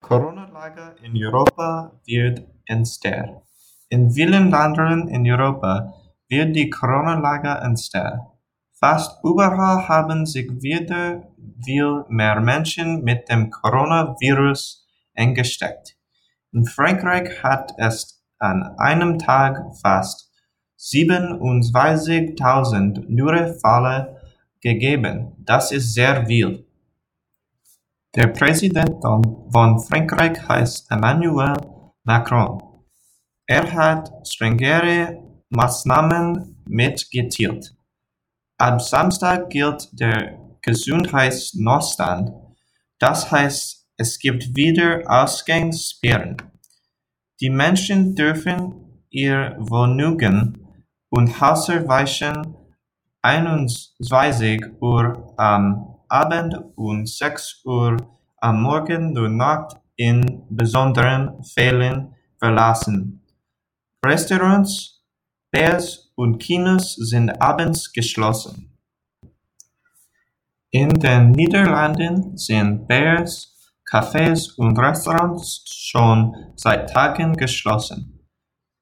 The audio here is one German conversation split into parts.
Corona-Lage in Europa wird ernster. In vielen Ländern in Europa wird die Corona-Lage ernster. Fast überall haben sich wieder viel mehr Menschen mit dem Coronavirus angesteckt. In Frankreich hat es an einem Tag fast 27.000 neue Fälle gegeben. Das ist sehr viel. Der Präsident von Frankreich heißt Emmanuel Macron. Er hat strengere Maßnahmen mitgeteilt. Ab Samstag gilt der Gesundheitsnotstand. Das heißt, es gibt wieder Ausgangssperren. Die Menschen dürfen ihre Wohnungen und Häuser weichen 21 Uhr am Abend und 6 Uhr am Morgen nur noch in besonderen Fällen verlassen. Restaurants, Bars und Kinos sind abends geschlossen. In den Niederlanden sind Bars, Cafés und Restaurants schon seit Tagen geschlossen.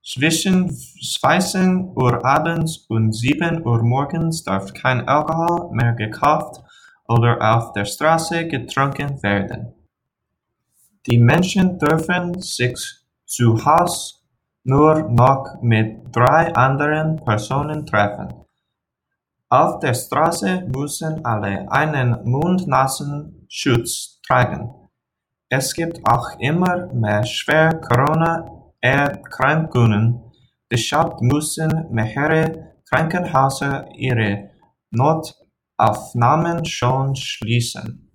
Zwischen 20 Uhr abends und 7 Uhr morgens darf kein Alkohol mehr gekauft oder auf der Straße getrunken werden. Die Menschen dürfen sich zu Hause nur noch mit drei anderen Personen treffen. Auf der Straße müssen alle einen Mund-Nasen-Schutz tragen. Es gibt auch immer mehr schwer Corona Erkrankungen, deshalb müssen mehrere Krankenhäuser ihre Notaufnahmen schon schließen.